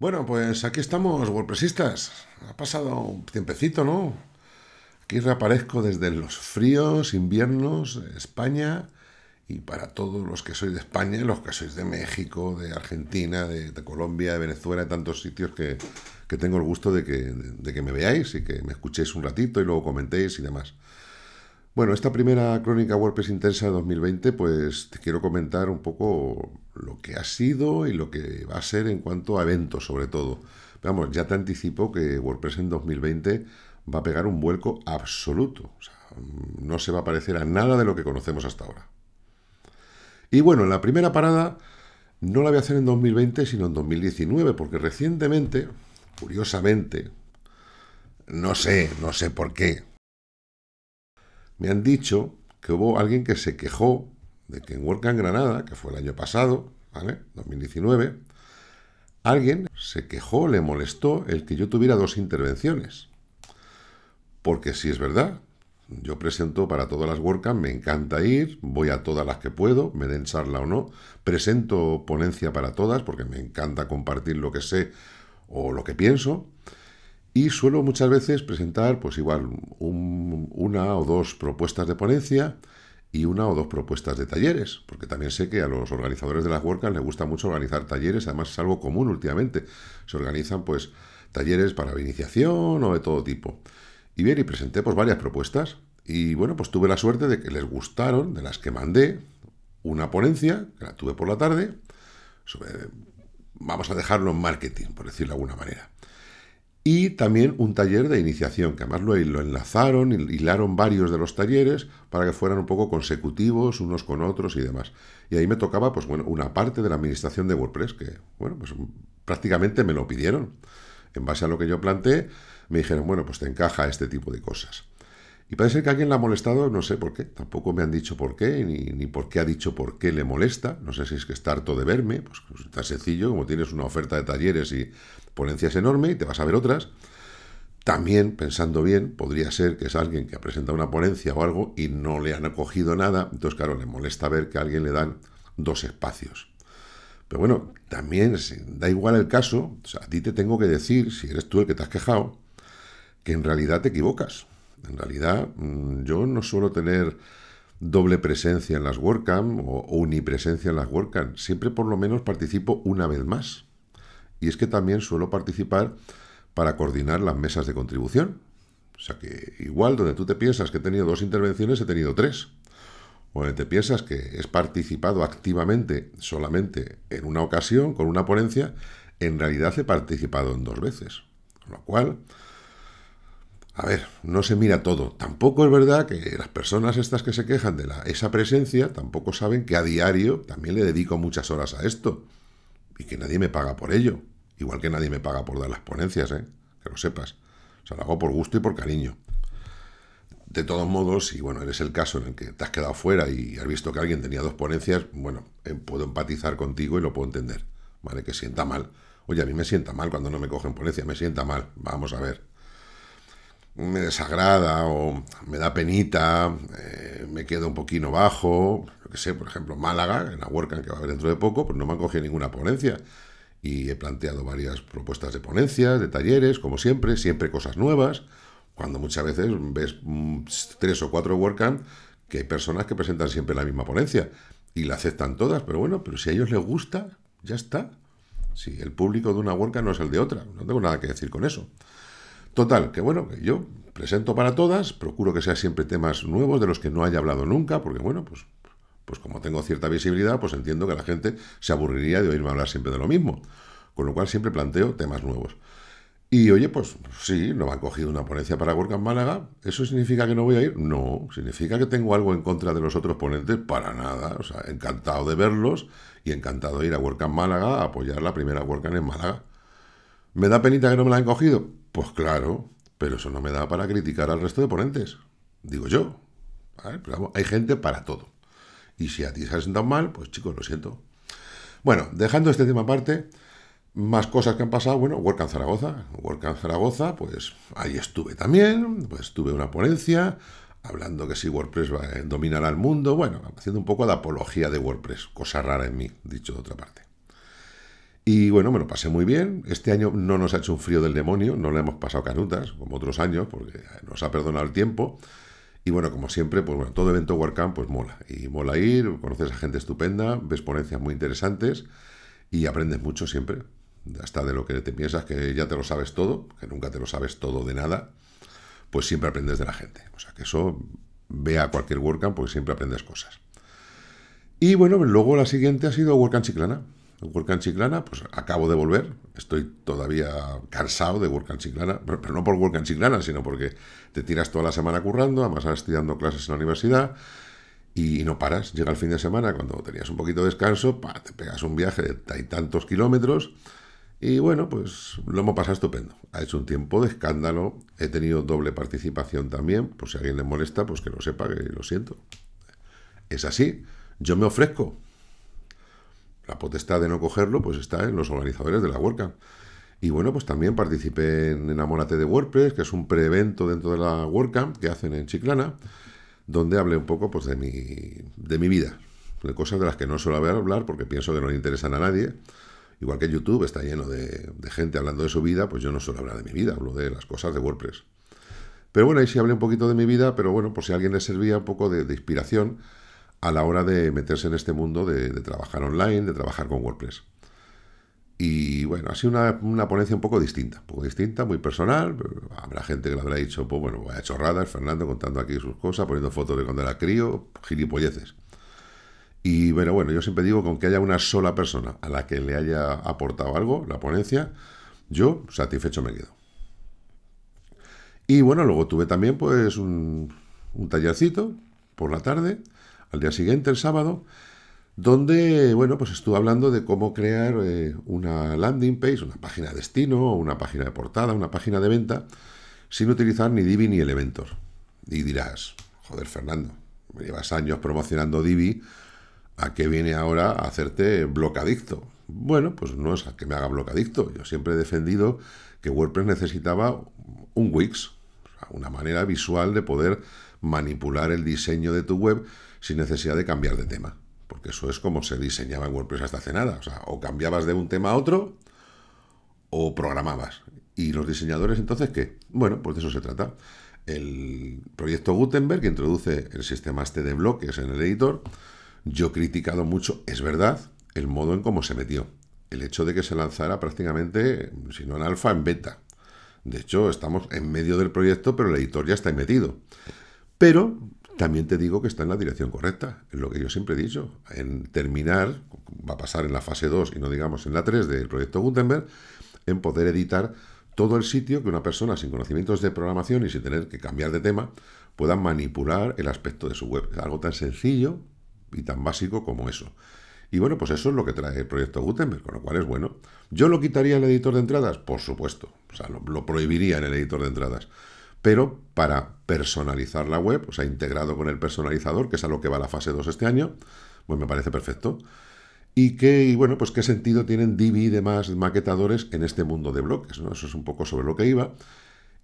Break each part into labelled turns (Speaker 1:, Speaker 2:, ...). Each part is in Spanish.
Speaker 1: Bueno, pues aquí estamos, WordPressistas. Ha pasado un tiempecito, ¿no? Aquí reaparezco desde los fríos inviernos de España y para todos los que sois de España los que sois de México, de Argentina, de, Colombia, de Venezuela, de tantos sitios que, tengo el gusto de que, de que me veáis y que me escuchéis un ratito y luego comentéis y demás. Bueno, esta primera crónica WordPress Intensa de 2020, pues te quiero comentar un poco lo que ha sido y lo que va a ser en cuanto a eventos, sobre todo. Vamos, ya te anticipo que WordPress en 2020 va a pegar un vuelco absoluto. O sea, no se va a parecer a nada de lo que conocemos hasta ahora. Y bueno, la primera parada no la voy a hacer en 2020, sino en 2019, porque recientemente, curiosamente, no sé, no sé por qué, me han dicho que hubo alguien que se quejó de que en WordCamp Granada, que fue el año pasado, ¿vale? 2019, alguien se quejó, le molestó el que yo tuviera dos intervenciones. Porque si es verdad, yo presento para todas las WordCamp, me encanta ir, voy a todas las que puedo, me den charla o no, presento ponencia para todas porque me encanta compartir lo que sé o lo que pienso. Y suelo muchas veces presentar, pues igual, una o dos propuestas de ponencia y una o dos propuestas de talleres, porque también sé que a los organizadores de las WordCamp les gusta mucho organizar talleres, además es algo común últimamente. Se organizan, pues, talleres para iniciación o de todo tipo. Y bien, y presenté, pues, varias propuestas. Y bueno, pues tuve la suerte de que les gustaron, de las que mandé, una ponencia, que la tuve por la tarde, sobre, vamos a dejarlo en marketing, por decirlo de alguna manera y también un taller de iniciación, que además lo, lo enlazaron, hilaron varios de los talleres para que fueran un poco consecutivos unos con otros y demás. Y ahí me tocaba, pues bueno, una parte de la administración de WordPress, que, bueno, pues prácticamente me lo pidieron. En base a lo que yo planteé, me dijeron, bueno, pues te encaja este tipo de cosas. Y parece ser que alguien le ha molestado, no sé por qué, tampoco me han dicho por qué, ni, ni por qué ha dicho por qué le molesta, no sé si es que está harto de verme, pues, pues tan sencillo como tienes una oferta de talleres y ponencias enorme y te vas a ver otras. También, pensando bien, podría ser que es alguien que ha presentado una ponencia o algo y no le han acogido nada, entonces claro, le molesta ver que a alguien le dan dos espacios. Pero bueno, también da igual el caso, o sea, a ti te tengo que decir, si eres tú el que te has quejado, que en realidad te equivocas. En realidad, mm, yo no suelo tener doble presencia en las WordCamp o unipresencia en las WordCamp. Siempre por lo menos participo una vez más. Y es que también suelo participar para coordinar las mesas de contribución. O sea que igual donde tú te piensas que he tenido dos intervenciones, he tenido tres. O donde te piensas que he participado activamente solamente en una ocasión, con una ponencia, en realidad he participado en dos veces. Con lo cual, a ver, no se mira todo. Tampoco es verdad que las personas estas que se quejan de la, esa presencia tampoco saben que a diario también le dedico muchas horas a esto y que nadie me paga por ello. Igual que nadie me paga por dar las ponencias, ¿eh? que lo sepas. O sea, lo hago por gusto y por cariño. De todos modos, si bueno, eres el caso en el que te has quedado fuera y has visto que alguien tenía dos ponencias, bueno, eh, puedo empatizar contigo y lo puedo entender. ¿Vale? Que sienta mal. Oye, a mí me sienta mal cuando no me cogen ponencia, me sienta mal. Vamos a ver me desagrada o me da penita, eh, me quedo un poquito bajo, lo que sé, por ejemplo, Málaga, en la WordCamp que va a haber dentro de poco, pues no me han cogido ninguna ponencia. Y he planteado varias propuestas de ponencias, de talleres, como siempre, siempre cosas nuevas, cuando muchas veces ves mm, tres o cuatro WordCamp que hay personas que presentan siempre la misma ponencia y la aceptan todas, pero bueno, pero si a ellos les gusta, ya está. Si el público de una WordCamp no es el de otra, no tengo nada que decir con eso. Total, que bueno, que yo presento para todas, procuro que sea siempre temas nuevos de los que no haya hablado nunca, porque bueno, pues, pues como tengo cierta visibilidad, pues entiendo que la gente se aburriría de oírme hablar siempre de lo mismo. Con lo cual siempre planteo temas nuevos. Y oye, pues sí, no me han cogido una ponencia para WordCamp Málaga. ¿Eso significa que no voy a ir? No, significa que tengo algo en contra de los otros ponentes, para nada. O sea, encantado de verlos y encantado de ir a WordCamp Málaga a apoyar la primera WordCamp en Málaga. ¿Me da penita que no me la han cogido? Pues claro, pero eso no me da para criticar al resto de ponentes. Digo yo. Pero hay gente para todo. Y si a ti se ha sentado mal, pues chicos, lo siento. Bueno, dejando este tema aparte, más cosas que han pasado. Bueno, WordCamp Zaragoza. WordCamp Zaragoza, pues ahí estuve también. Pues tuve una ponencia hablando que si WordPress va a dominar al mundo. Bueno, haciendo un poco de apología de WordPress. Cosa rara en mí, dicho de otra parte. Y bueno, me lo pasé muy bien. Este año no nos ha hecho un frío del demonio, no le hemos pasado canutas, como otros años, porque nos ha perdonado el tiempo. Y bueno, como siempre, pues bueno, todo evento WordCamp pues mola. Y mola ir, conoces a gente estupenda, ves ponencias muy interesantes y aprendes mucho siempre. Hasta de lo que te piensas que ya te lo sabes todo, que nunca te lo sabes todo de nada, pues siempre aprendes de la gente. O sea que eso, ve a cualquier WordCamp porque siempre aprendes cosas. Y bueno, luego la siguiente ha sido WordCamp Chiclana. WordCamp Chiclana, pues acabo de volver. Estoy todavía cansado de WordCamp Chiclana, pero, no por WordCamp Chiclana, sino porque te tiras toda la semana currando, además estás estudiando clases en la universidad y no paras. Llega el fin de semana, cuando tenías un poquito de descanso, te pegas un viaje de tantos kilómetros y bueno, pues lo hemos pasado estupendo. Ha hecho un tiempo de escándalo. He tenido doble participación también. Por si a alguien le molesta, pues que lo sepa, que lo siento. Es así. Yo me ofrezco. La potestad de no cogerlo, pues está en los organizadores de la WordCamp. Y bueno, pues también participé en Enamórate de WordPress, que es un pre-evento dentro de la WordCamp que hacen en Chiclana, donde hablé un poco pues, de, mi, de mi vida, de cosas de las que no suelo hablar porque pienso que no le interesan a nadie Igual que YouTube está lleno de, gente hablando de su vida, pues yo no suelo hablar de mi vida, hablo de las cosas de WordPress. Pero bueno, ahí sí hablé un poquito de mi vida, pero bueno, por si a alguien le servía un poco de, inspiración a la hora de meterse en este mundo de, trabajar online, de trabajar con WordPress. Y bueno, ha sido una, ponencia un poco distinta, un poco distinta, muy personal. Habrá gente que le habrá dicho, pues bueno, vaya chorradas, Fernando contando aquí sus cosas, poniendo fotos de cuando era crío, gilipolleces. Y bueno, bueno, yo siempre digo con que haya una sola persona a la que le haya aportado algo, la ponencia, yo satisfecho me quedo. Y bueno, luego tuve también pues un, tallercito por la tarde, al día siguiente, el sábado, donde, bueno, pues estuve hablando de cómo crear eh, una landing page, una página de destino, una página de portada, una página de venta, sin utilizar ni Divi ni Elementor. Y dirás, joder, Fernando, me llevas años promocionando Divi, ¿A qué viene ahora a hacerte blocadicto? Bueno, pues no es a que me haga blocadicto. Yo siempre he defendido que WordPress necesitaba un Wix, una manera visual de poder manipular el diseño de tu web sin necesidad de cambiar de tema. Porque eso es como se diseñaba en WordPress hasta hace nada. O sea, o cambiabas de un tema a otro o programabas. ¿Y los diseñadores entonces qué? Bueno, pues de eso se trata. El proyecto Gutenberg, que introduce el sistema este de bloques en el editor, yo he criticado mucho, es verdad, el modo en cómo se metió. El hecho de que se lanzara prácticamente, si no en alfa, en beta. De hecho, estamos en medio del proyecto, pero el editor ya está metido. Pero también te digo que está en la dirección correcta, es lo que yo siempre he dicho. En terminar, va a pasar en la fase 2 y no digamos en la 3 del proyecto Gutenberg, en poder editar todo el sitio que una persona sin conocimientos de programación y sin tener que cambiar de tema pueda manipular el aspecto de su web. Es algo tan sencillo y tan básico como eso. Y bueno, pues eso es lo que trae el proyecto Gutenberg, con lo cual es bueno. ¿Yo lo quitaría en el editor de entradas? Por supuesto. O sea, lo, prohibiría en el editor de entradas. Pero para personalizar la web, o sea, integrado con el personalizador, que es a lo que va la fase 2 este año, pues me parece perfecto. Y que, bueno, pues qué sentido tienen Divi y demás maquetadores en este mundo de bloques, ¿no? Eso es un poco sobre lo que iba.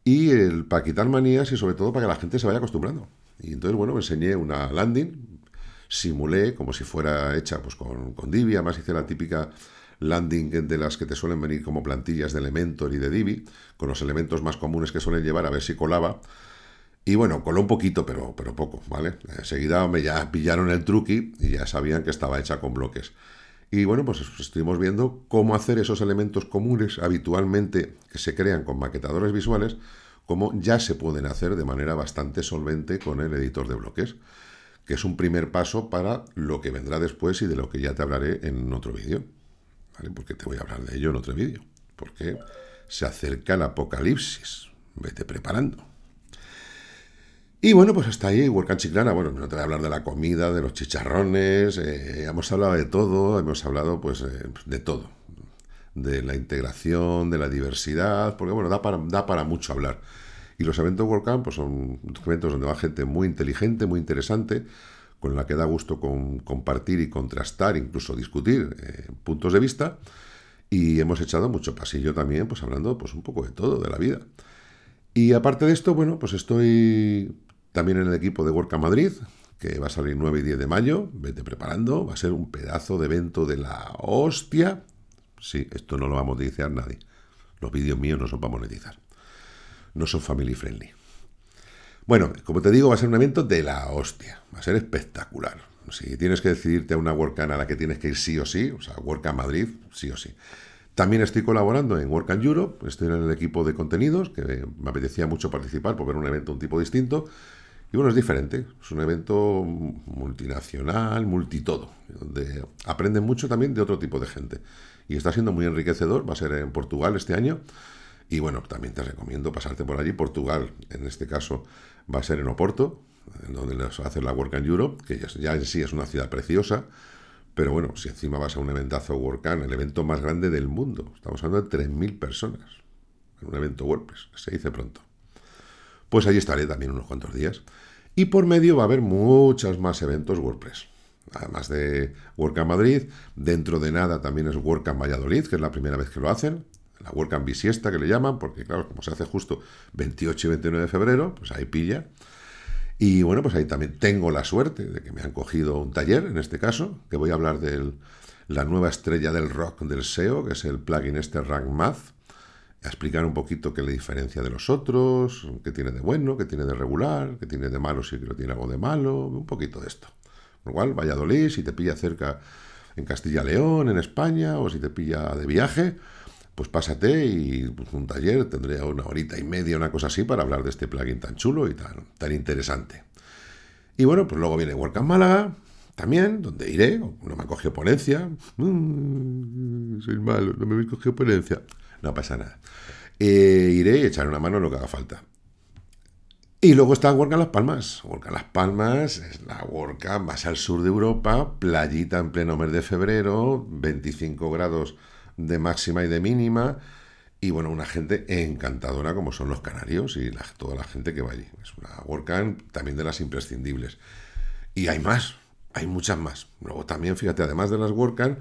Speaker 1: Y el, para quitar manías y sobre todo para que la gente se vaya acostumbrando. Y entonces, bueno, me enseñé una landing, simulé como si fuera hecha pues, con, con Divi, además hice la típica landing de las que te suelen venir como plantillas de Elementor y de Divi, con los elementos más comunes que suelen llevar, a ver si colaba. Y bueno, coló un poquito, pero, pero poco, ¿vale? Enseguida me ya pillaron el truqui y ya sabían que estaba hecha con bloques. Y bueno, pues estuvimos viendo cómo hacer esos elementos comunes habitualmente que se crean con maquetadores visuales, cómo ya se pueden hacer de manera bastante solvente con el editor de bloques que es un primer paso para lo que vendrá después y de lo que ya te hablaré en otro vídeo. ¿Vale? Porque te voy a hablar de ello en otro vídeo. Porque se acerca el apocalipsis. Vete preparando. Y bueno, pues hasta ahí, Work Chiclana. Bueno, no te voy a hablar de la comida, de los chicharrones, eh, hemos hablado de todo, hemos hablado pues eh, de todo. De la integración, de la diversidad, porque bueno, da para, da para mucho hablar. Y los eventos WordCamp pues son eventos donde va gente muy inteligente, muy interesante, con la que da gusto compartir y contrastar, incluso discutir eh, puntos de vista. Y hemos echado mucho pasillo también, pues hablando pues un poco de todo, de la vida. Y aparte de esto, bueno, pues estoy también en el equipo de WordCamp Madrid, que va a salir 9 y 10 de mayo. Vete preparando, va a ser un pedazo de evento de la hostia. Sí, esto no lo va a monetizar nadie. Los vídeos míos no son para monetizar. No son family friendly. Bueno, como te digo, va a ser un evento de la hostia. Va a ser espectacular. Si tienes que decidirte a una WordCamp a la que tienes que ir sí o sí, o sea, WordCamp Madrid, sí o sí. También estoy colaborando en WordCamp Europe, estoy en el equipo de contenidos, que me apetecía mucho participar por ver un evento un tipo distinto. Y bueno, es diferente, es un evento multinacional, multitodo, donde aprenden mucho también de otro tipo de gente. Y está siendo muy enriquecedor, va a ser en Portugal este año. Y bueno, también te recomiendo pasarte por allí. Portugal, en este caso, va a ser en Oporto, donde a hacer la WordCamp Europe, que ya en sí es una ciudad preciosa. Pero bueno, si encima vas a un eventazo WordCamp, el evento más grande del mundo, estamos hablando de 3.000 personas, en un evento WordPress, se dice pronto. Pues allí estaré también unos cuantos días. Y por medio va a haber muchos más eventos WordPress. Además de WordCamp Madrid, dentro de nada también es WordCamp Valladolid, que es la primera vez que lo hacen. La WordCamp Bisiesta que le llaman, porque claro, como se hace justo 28 y 29 de febrero, pues ahí pilla. Y bueno, pues ahí también tengo la suerte de que me han cogido un taller, en este caso, que voy a hablar de la nueva estrella del rock del SEO, que es el plugin este Rank Math, a explicar un poquito qué le diferencia de los otros, qué tiene de bueno, qué tiene de regular, qué tiene de malo si lo tiene algo de malo, un poquito de esto. Igual, Valladolid, si te pilla cerca en Castilla-León, en España, o si te pilla de viaje, pues pásate y pues, un taller, tendré una horita y media, una cosa así, para hablar de este plugin tan chulo y tan, tan interesante. Y bueno, pues luego viene WordCamp Málaga, también, donde iré, no me ha cogido ponencia, mm, soy malo, no me he cogido ponencia, no pasa nada. Eh, iré y echaré una mano en lo que haga falta. Y luego está WordCamp Las Palmas. WordCamp Las Palmas es la WordCamp más al sur de Europa, playita en pleno mes de febrero, 25 grados de máxima y de mínima. Y bueno, una gente encantadora como son los canarios y toda la gente que va allí. Es una WordCamp también de las imprescindibles. Y hay más, hay muchas más. Luego también, fíjate, además de las WordCamp,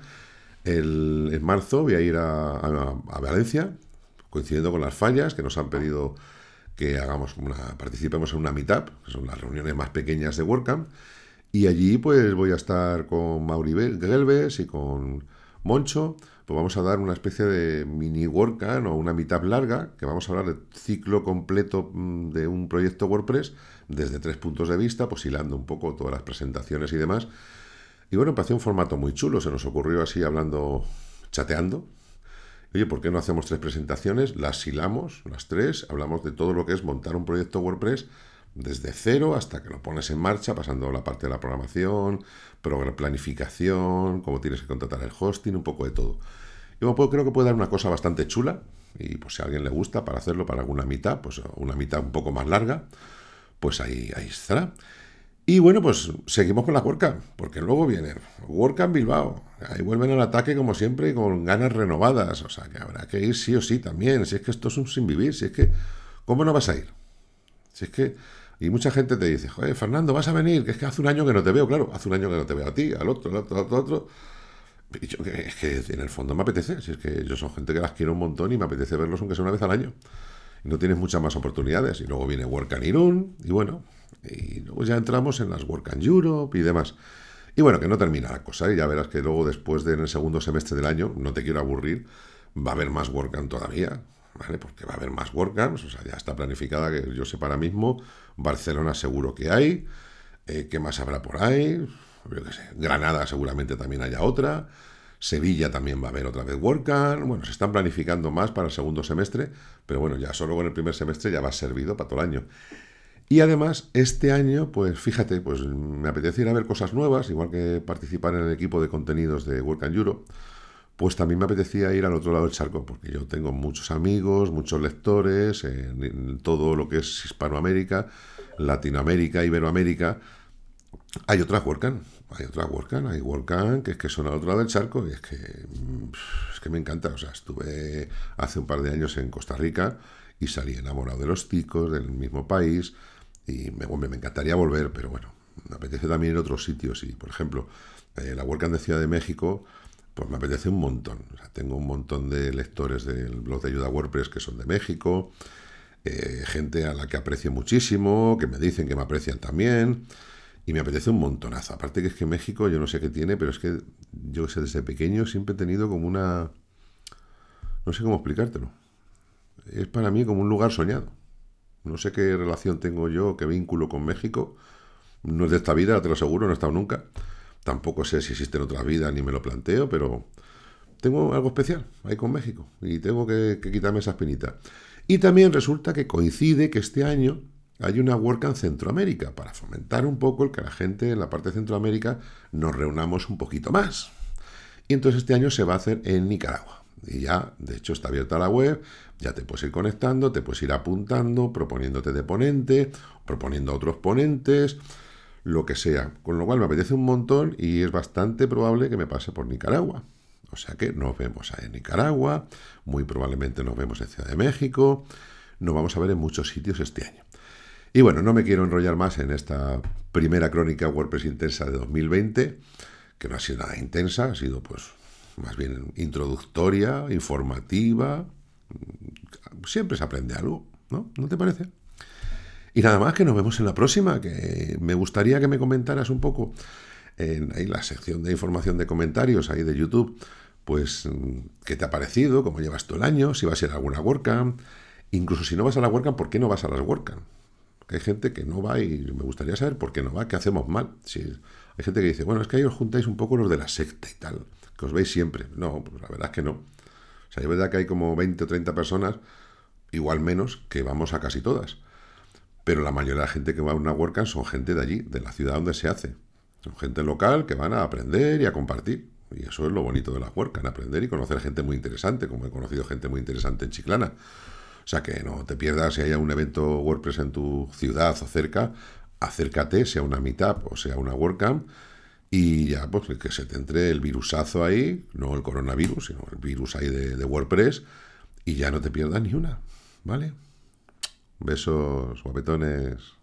Speaker 1: el, en marzo voy a ir a, Valencia, coincidiendo con las fallas que nos han pedido que hagamos una, participemos en una meetup, que son las reuniones más pequeñas de WordCamp. Y allí pues voy a estar con Mauri Gelbes y con Moncho pues vamos a dar una especie de mini WordCamp o una mitad larga, que vamos a hablar del ciclo completo mm, de un proyecto WordPress desde tres puntos de vista, pues hilando un poco todas las presentaciones y demás. Y bueno, parece un formato muy chulo, se nos ocurrió así hablando, chateando. Oye, ¿por qué no hacemos tres presentaciones? Las hilamos, las tres, hablamos de todo lo que es montar un proyecto WordPress desde cero hasta que lo pones en marcha, pasando la parte de la programación, planificación, cómo tienes que contratar el hosting, un poco de todo. Yo creo que puede dar una cosa bastante chula y pues si a alguien le gusta para hacerlo para alguna mitad, pues una mitad un poco más larga, pues ahí, ahí estará. Y bueno, pues seguimos con la WordCamp, porque luego viene WordCamp Bilbao. Ahí vuelven al ataque como siempre con ganas renovadas. O sea que habrá que ir sí o sí también. Si es que esto es un sin vivir, si es que, ¿cómo no vas a ir? Si es que y mucha gente te dice, joder, Fernando, vas a venir, que es que hace un año que no te veo, claro, hace un año que no te veo a ti, al otro, al otro, al otro. Y yo, es que en el fondo me apetece, si es que yo son gente que las quiero un montón y me apetece verlos aunque sea una vez al año. Y no tienes muchas más oportunidades. Y luego viene Work and Irún, y bueno, y luego ya entramos en las Work and Europe y demás. Y bueno, que no termina la cosa, y ya verás que luego después de en el segundo semestre del año, no te quiero aburrir, va a haber más WordCamp todavía, ¿vale? Porque va a haber más WordCamps, o sea, ya está planificada, que yo sé ahora mismo, Barcelona seguro que hay, eh, ¿qué más habrá por ahí? Yo qué sé, Granada seguramente también haya otra, Sevilla también va a haber otra vez WordCamp, bueno, se están planificando más para el segundo semestre, pero bueno, ya solo con el primer semestre ya va servido para todo el año. Y además, este año, pues fíjate, pues me apetece ir a ver cosas nuevas, igual que participar en el equipo de contenidos de WordCamp Europe pues también me apetecía ir al otro lado del charco, porque yo tengo muchos amigos, muchos lectores en, todo lo que es Hispanoamérica, Latinoamérica, Iberoamérica. Hay otras WordCamp, hay otras WordCamp, hay WordCamp que es que son al otro lado del charco y es que, es que me encanta. O sea, estuve hace un par de años en Costa Rica y salí enamorado de los ticos, del mismo país y me, me encantaría volver, pero bueno, me apetece también ir a otros sitios y, por ejemplo, eh, la WordCamp de Ciudad de México pues me apetece un montón. tengo un montón de lectores del blog de ayuda WordPress que son de México, eh, gente a la que aprecio muchísimo, que me dicen que me aprecian también, y me apetece un montonazo. Aparte que es que México, yo no sé qué tiene, pero es que yo sé, desde pequeño siempre he tenido como una, No sé cómo explicártelo. Es para mí como un lugar soñado. No sé qué relación tengo yo, qué vínculo con México. No es de esta vida, te lo aseguro, no he estado nunca. Tampoco sé si existen otras vidas, ni me lo planteo, pero tengo algo especial ahí con México y tengo que, quitarme esa espinita. Y también resulta que coincide que este año hay una WordCamp Centroamérica para fomentar un poco el que la gente en la parte de Centroamérica nos reunamos un poquito más. Y entonces este año se va a hacer en Nicaragua. Y ya, de hecho, está abierta la web, ya te puedes ir conectando, te puedes ir apuntando, proponiéndote de ponente, proponiendo a otros ponentes, lo que sea. Con lo cual me apetece un montón y es bastante probable que me pase por Nicaragua. O sea que nos vemos en Nicaragua, muy probablemente nos vemos en Ciudad de México, nos vamos a ver en muchos sitios este año. Y bueno, no me quiero enrollar más en esta primera crónica WordPress intensa de 2020, que no ha sido nada intensa, ha sido pues más bien introductoria, informativa. Siempre se aprende algo, ¿no? ¿No te parece? Y nada más, que nos vemos en la próxima, que me gustaría que me comentaras un poco en la sección de información de comentarios ahí de YouTube pues qué te ha parecido, cómo llevas todo el año, si vas a ir a alguna WordCamp, incluso si no vas a la WordCamp, ¿por qué no vas a las WordCamp? hay gente que no va y me gustaría saber por qué no va, qué hacemos mal. Si hay gente que dice, bueno, es que ahí os juntáis un poco los de la secta y tal, que os veis siempre. No, pues la verdad es que no. O sea, es verdad que hay como 20 o 30 personas, igual menos, que vamos a casi todas. Pero la mayoría de la gente que va a una WordCamp son gente de allí, de la ciudad donde se hace. Son gente local que van a aprender y a compartir. Y eso es lo bonito de la en aprender y conocer gente muy interesante, como he conocido gente muy interesante en Chiclana. O sea que no te pierdas si haya un evento WordPress en tu ciudad o cerca, acércate, sea una meetup o sea una WordCamp, y ya, pues que se te entre el virusazo ahí, no el coronavirus, sino el virus ahí de, de WordPress, y ya no te pierdas ni una, ¿vale? Besos, guapetones.